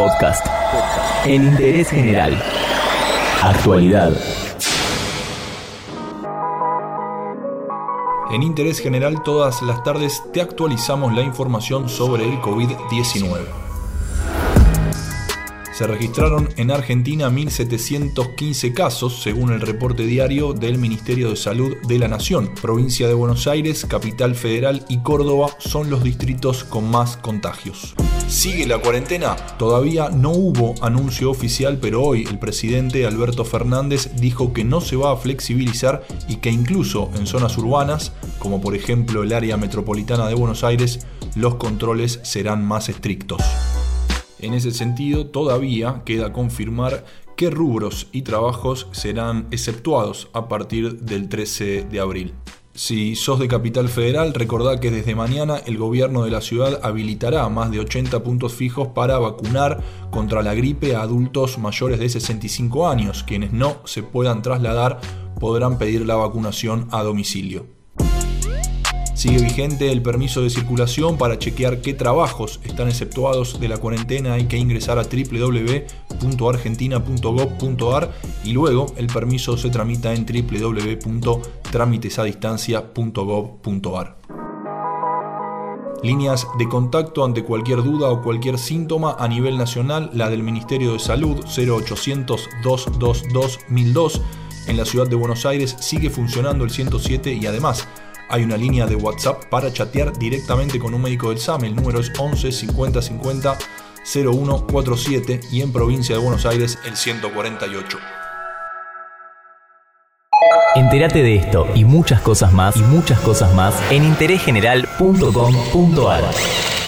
Podcast. En interés general. Actualidad. En Interés General todas las tardes te actualizamos la información sobre el COVID-19. Se registraron en Argentina 1.715 casos, según el reporte diario del Ministerio de Salud de la Nación. Provincia de Buenos Aires, Capital Federal y Córdoba son los distritos con más contagios. ¿Sigue la cuarentena? Todavía no hubo anuncio oficial, pero hoy el presidente Alberto Fernández dijo que no se va a flexibilizar y que incluso en zonas urbanas, como por ejemplo el área metropolitana de Buenos Aires, los controles serán más estrictos. En ese sentido, todavía queda confirmar qué rubros y trabajos serán exceptuados a partir del 13 de abril. Si sos de Capital Federal, recordá que desde mañana el gobierno de la ciudad habilitará más de 80 puntos fijos para vacunar contra la gripe a adultos mayores de 65 años. Quienes no se puedan trasladar podrán pedir la vacunación a domicilio. Sigue vigente el permiso de circulación para chequear qué trabajos están exceptuados de la cuarentena. Hay que ingresar a www.argentina.gov.ar y luego el permiso se tramita en www.trámitesadistancia.gov.ar. Líneas de contacto ante cualquier duda o cualquier síntoma a nivel nacional, la del Ministerio de Salud 0800 222 1002. En la ciudad de Buenos Aires sigue funcionando el 107 y además hay una línea de WhatsApp para chatear directamente con un médico del SAM. El número es 11 50 50 0147 y en provincia de Buenos Aires el 148. Entérate de esto y muchas cosas más y muchas cosas más en interésgeneral.com.ar.